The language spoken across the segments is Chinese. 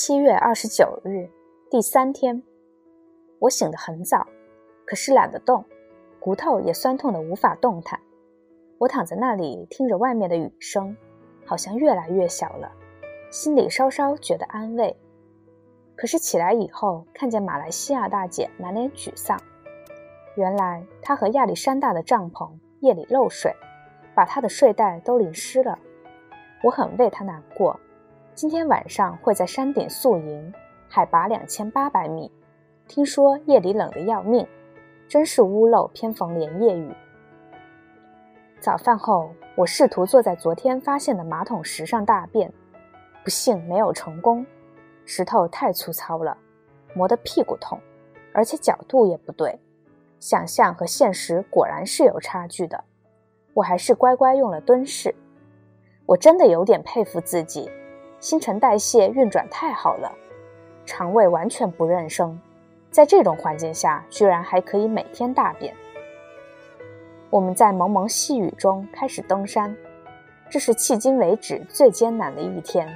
七月二十九日，第三天，我醒得很早，可是懒得动，骨头也酸痛的无法动弹。我躺在那里，听着外面的雨声，好像越来越小了，心里稍稍觉得安慰。可是起来以后，看见马来西亚大姐满脸沮丧，原来她和亚历山大的帐篷夜里漏水，把她的睡袋都淋湿了。我很为她难过。今天晚上会在山顶宿营，海拔两千八百米。听说夜里冷得要命，真是屋漏偏逢连夜雨。早饭后，我试图坐在昨天发现的马桶石上大便，不幸没有成功。石头太粗糙了，磨得屁股痛，而且角度也不对。想象和现实果然是有差距的。我还是乖乖用了蹲式。我真的有点佩服自己。新陈代谢运转太好了，肠胃完全不认生，在这种环境下居然还可以每天大便。我们在蒙蒙细雨中开始登山，这是迄今为止最艰难的一天。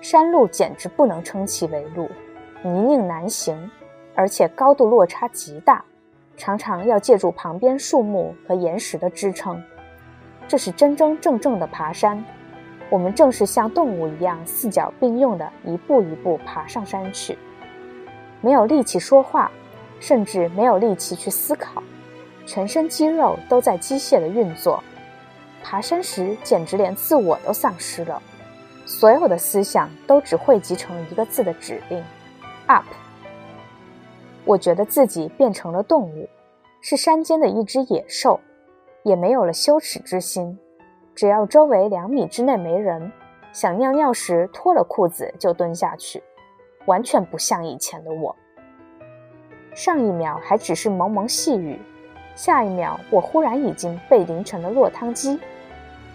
山路简直不能称其为路，泥泞难行，而且高度落差极大，常常要借助旁边树木和岩石的支撑。这是真真正正的爬山。我们正是像动物一样四脚并用的一步一步爬上山去，没有力气说话，甚至没有力气去思考，全身肌肉都在机械的运作。爬山时简直连自我都丧失了，所有的思想都只汇集成一个字的指令：up。我觉得自己变成了动物，是山间的一只野兽，也没有了羞耻之心。只要周围两米之内没人，想尿尿时脱了裤子就蹲下去，完全不像以前的我。上一秒还只是蒙蒙细雨，下一秒我忽然已经被淋成了落汤鸡。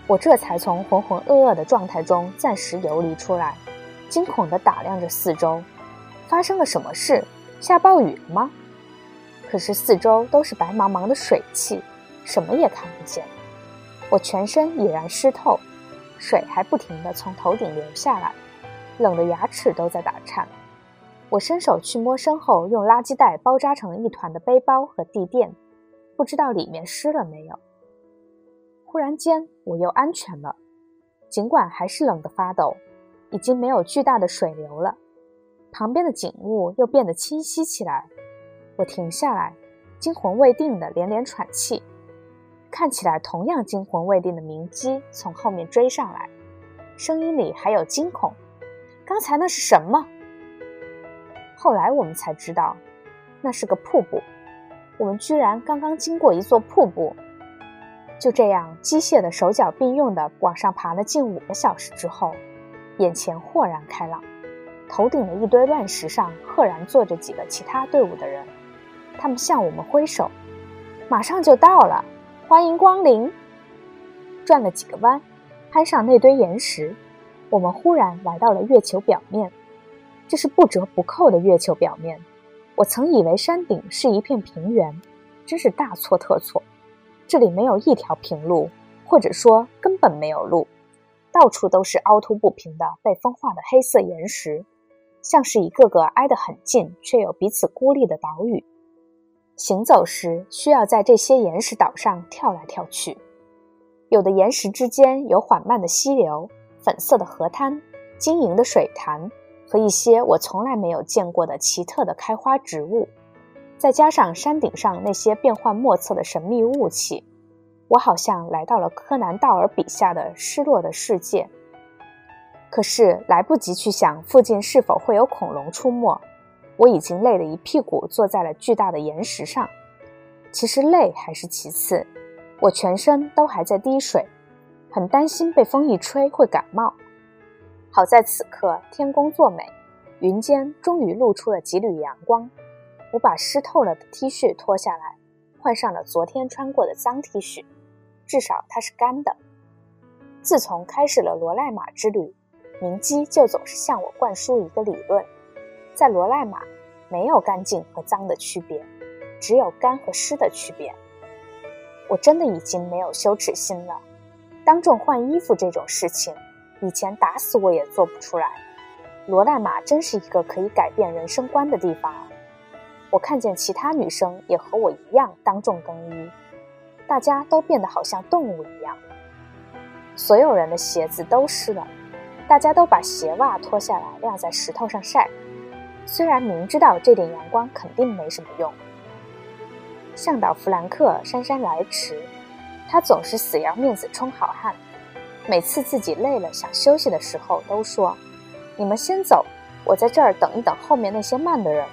我这才从浑浑噩噩的状态中暂时游离出来，惊恐地打量着四周，发生了什么事？下暴雨了吗？可是四周都是白茫茫的水汽，什么也看不见。我全身已然湿透，水还不停地从头顶流下来，冷得牙齿都在打颤。我伸手去摸身后用垃圾袋包扎成一团的背包和地垫，不知道里面湿了没有。忽然间，我又安全了，尽管还是冷得发抖，已经没有巨大的水流了。旁边的景物又变得清晰起来。我停下来，惊魂未定的连连喘气。看起来同样惊魂未定的明基从后面追上来，声音里还有惊恐。刚才那是什么？后来我们才知道，那是个瀑布。我们居然刚刚经过一座瀑布。就这样，机械的手脚并用的往上爬了近五个小时之后，眼前豁然开朗。头顶的一堆乱石上，赫然坐着几个其他队伍的人，他们向我们挥手，马上就到了。欢迎光临。转了几个弯，攀上那堆岩石，我们忽然来到了月球表面。这是不折不扣的月球表面。我曾以为山顶是一片平原，真是大错特错。这里没有一条平路，或者说根本没有路，到处都是凹凸不平的被风化的黑色岩石，像是一个个挨得很近却又彼此孤立的岛屿。行走时需要在这些岩石岛上跳来跳去，有的岩石之间有缓慢的溪流、粉色的河滩、晶莹的水潭和一些我从来没有见过的奇特的开花植物，再加上山顶上那些变幻莫测的神秘雾气，我好像来到了柯南道尔笔下的失落的世界。可是来不及去想附近是否会有恐龙出没。我已经累得一屁股坐在了巨大的岩石上，其实累还是其次，我全身都还在滴水，很担心被风一吹会感冒。好在此刻天公作美，云间终于露出了几缕阳光。我把湿透了的 T 恤脱下来，换上了昨天穿过的脏 T 恤，至少它是干的。自从开始了罗赖马之旅，明基就总是向我灌输一个理论。在罗赖马，没有干净和脏的区别，只有干和湿的区别。我真的已经没有羞耻心了。当众换衣服这种事情，以前打死我也做不出来。罗赖马真是一个可以改变人生观的地方。我看见其他女生也和我一样当众更衣，大家都变得好像动物一样。所有人的鞋子都湿了，大家都把鞋袜脱下来晾在石头上晒。虽然明知道这点阳光肯定没什么用。向导弗兰克姗姗来迟，他总是死要面子充好汉。每次自己累了想休息的时候，都说：“你们先走，我在这儿等一等后面那些慢的人。”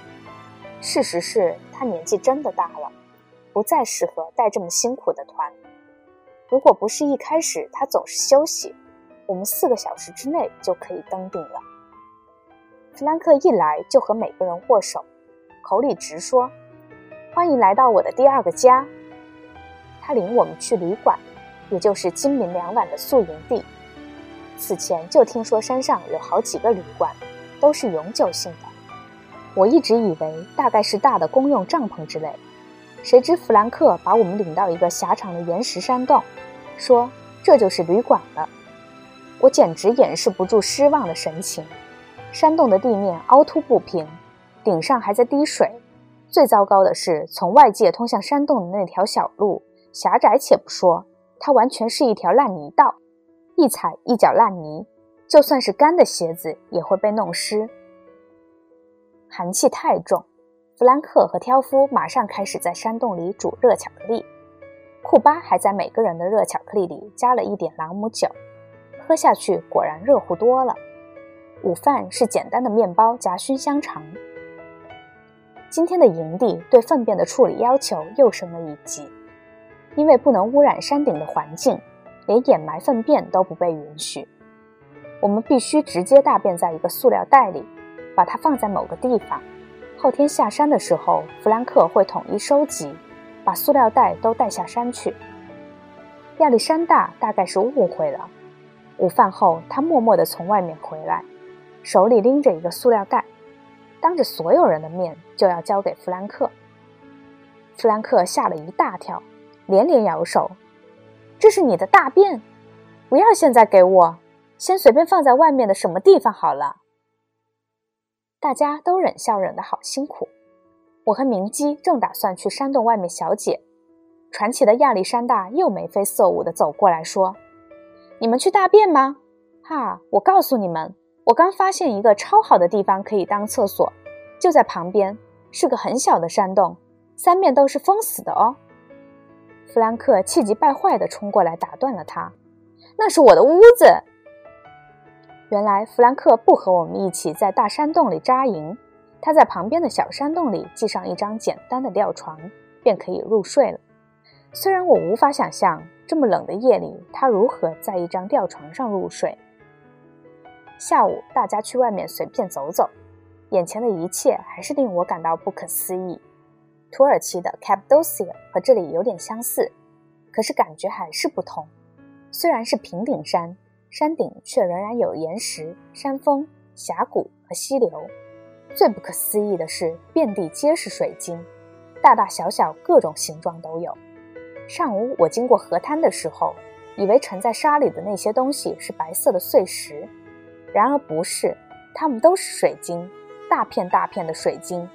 事实是他年纪真的大了，不再适合带这么辛苦的团。如果不是一开始他总是休息，我们四个小时之内就可以登顶了。弗兰克一来就和每个人握手，口里直说：“欢迎来到我的第二个家。”他领我们去旅馆，也就是今明两晚的宿营地。此前就听说山上有好几个旅馆，都是永久性的。我一直以为大概是大的公用帐篷之类。谁知弗兰克把我们领到一个狭长的岩石山洞，说这就是旅馆了。我简直掩饰不住失望的神情。山洞的地面凹凸不平，顶上还在滴水。最糟糕的是，从外界通向山洞的那条小路狭窄且不说，它完全是一条烂泥道，一踩一脚烂泥，就算是干的鞋子也会被弄湿。寒气太重。弗兰克和挑夫马上开始在山洞里煮热巧克力，库巴还在每个人的热巧克力里加了一点朗姆酒，喝下去果然热乎多了。午饭是简单的面包夹熏香肠。今天的营地对粪便的处理要求又升了一级，因为不能污染山顶的环境，连掩埋粪便都不被允许。我们必须直接大便在一个塑料袋里，把它放在某个地方。后天下山的时候，弗兰克会统一收集，把塑料袋都带下山去。亚历山大大概是误会了。午饭后，他默默地从外面回来，手里拎着一个塑料袋，当着所有人的面就要交给弗兰克。弗兰克吓了一大跳，连连摇手：“这是你的大便，不要现在给我，先随便放在外面的什么地方好了。”大家都忍笑忍得好辛苦。我和明基正打算去山洞外面小解，传奇的亚历山大又眉飞色舞地走过来说：“你们去大便吗？哈！我告诉你们，我刚发现一个超好的地方可以当厕所，就在旁边，是个很小的山洞，三面都是封死的哦。”弗兰克气急败坏地冲过来打断了他：“那是我的屋子。”原来弗兰克不和我们一起在大山洞里扎营，他在旁边的小山洞里系上一张简单的吊床，便可以入睡了。虽然我无法想象这么冷的夜里他如何在一张吊床上入睡。下午大家去外面随便走走，眼前的一切还是令我感到不可思议。土耳其的 Cappadocia 和这里有点相似，可是感觉还是不同。虽然是平顶山。山顶却仍然有岩石、山峰、峡谷和溪流。最不可思议的是，遍地皆是水晶，大大小小、各种形状都有。上午我经过河滩的时候，以为沉在沙里的那些东西是白色的碎石，然而不是，它们都是水晶，大片大片的水晶。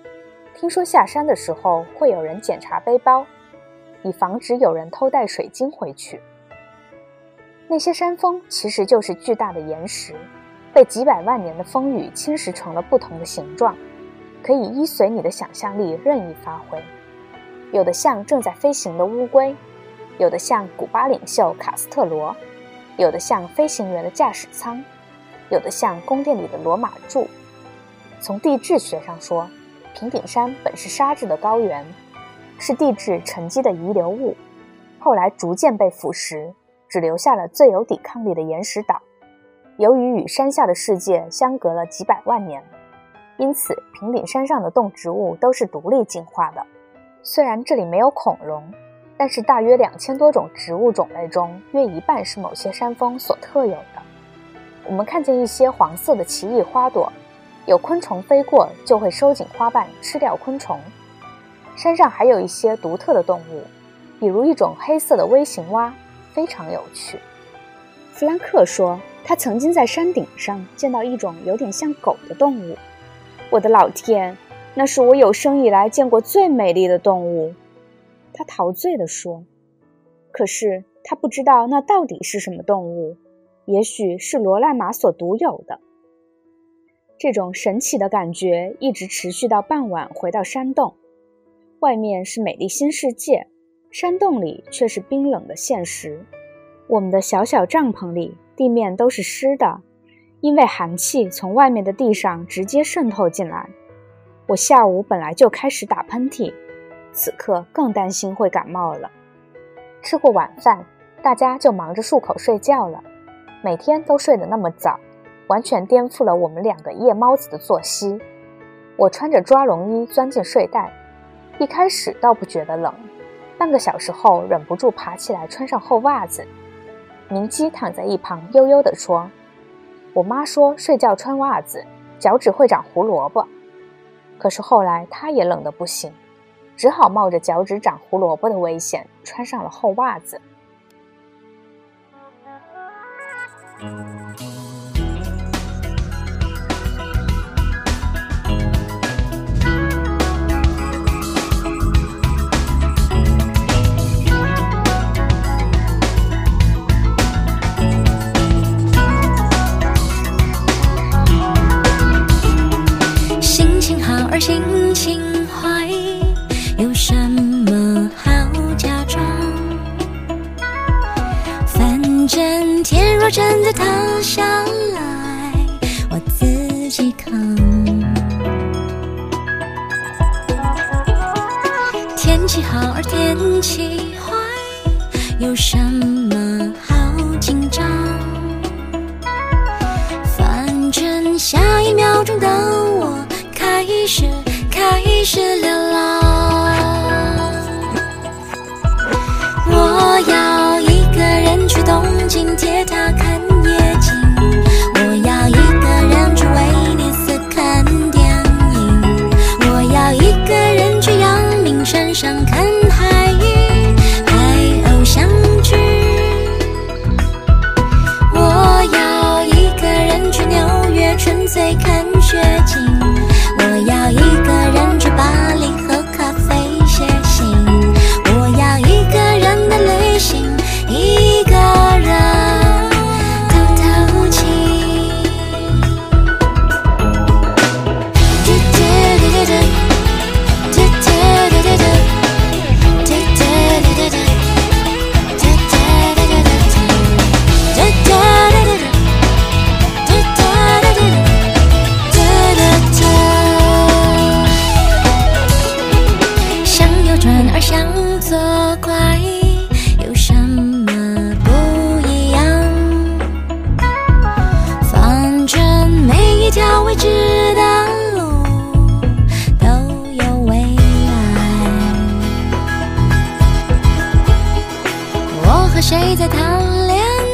听说下山的时候会有人检查背包，以防止有人偷带水晶回去。那些山峰其实就是巨大的岩石，被几百万年的风雨侵蚀成了不同的形状，可以依随你的想象力任意发挥。有的像正在飞行的乌龟，有的像古巴领袖卡斯特罗，有的像飞行员的驾驶舱，有的像宫殿里的罗马柱。从地质学上说，平顶山本是沙质的高原，是地质沉积的遗留物，后来逐渐被腐蚀。只留下了最有抵抗力的岩石岛。由于与山下的世界相隔了几百万年，因此平顶山上的动植物都是独立进化的。虽然这里没有恐龙，但是大约两千多种植物种类中，约一半是某些山峰所特有的。我们看见一些黄色的奇异花朵，有昆虫飞过就会收紧花瓣吃掉昆虫。山上还有一些独特的动物，比如一种黑色的微型蛙。非常有趣，弗兰克说：“他曾经在山顶上见到一种有点像狗的动物。我的老天，那是我有生以来见过最美丽的动物。他陶醉地说。可是他不知道那到底是什么动物，也许是罗赖马所独有的。这种神奇的感觉一直持续到傍晚，回到山洞。外面是美丽新世界，山洞里却是冰冷的现实。我们的小小帐篷里，地面都是湿的，因为寒气从外面的地上直接渗透进来。我下午本来就开始打喷嚏，此刻更担心会感冒了。吃过晚饭，大家就忙着漱口睡觉了。每天都睡得那么早，完全颠覆了我们两个夜猫子的作息。我穿着抓绒衣钻进睡袋，一开始倒不觉得冷，半个小时后忍不住爬起来穿上厚袜子。明基躺在一旁悠悠地说：“我妈说睡觉穿袜子，脚趾会长胡萝卜。”可是后来他也冷得不行。只好冒着脚趾长胡萝卜的危险，穿上了厚袜子。心下来，我自己扛。天气好而天气坏，有什么好紧张？反正下一秒钟的我开始开始流浪。谁在谈恋爱？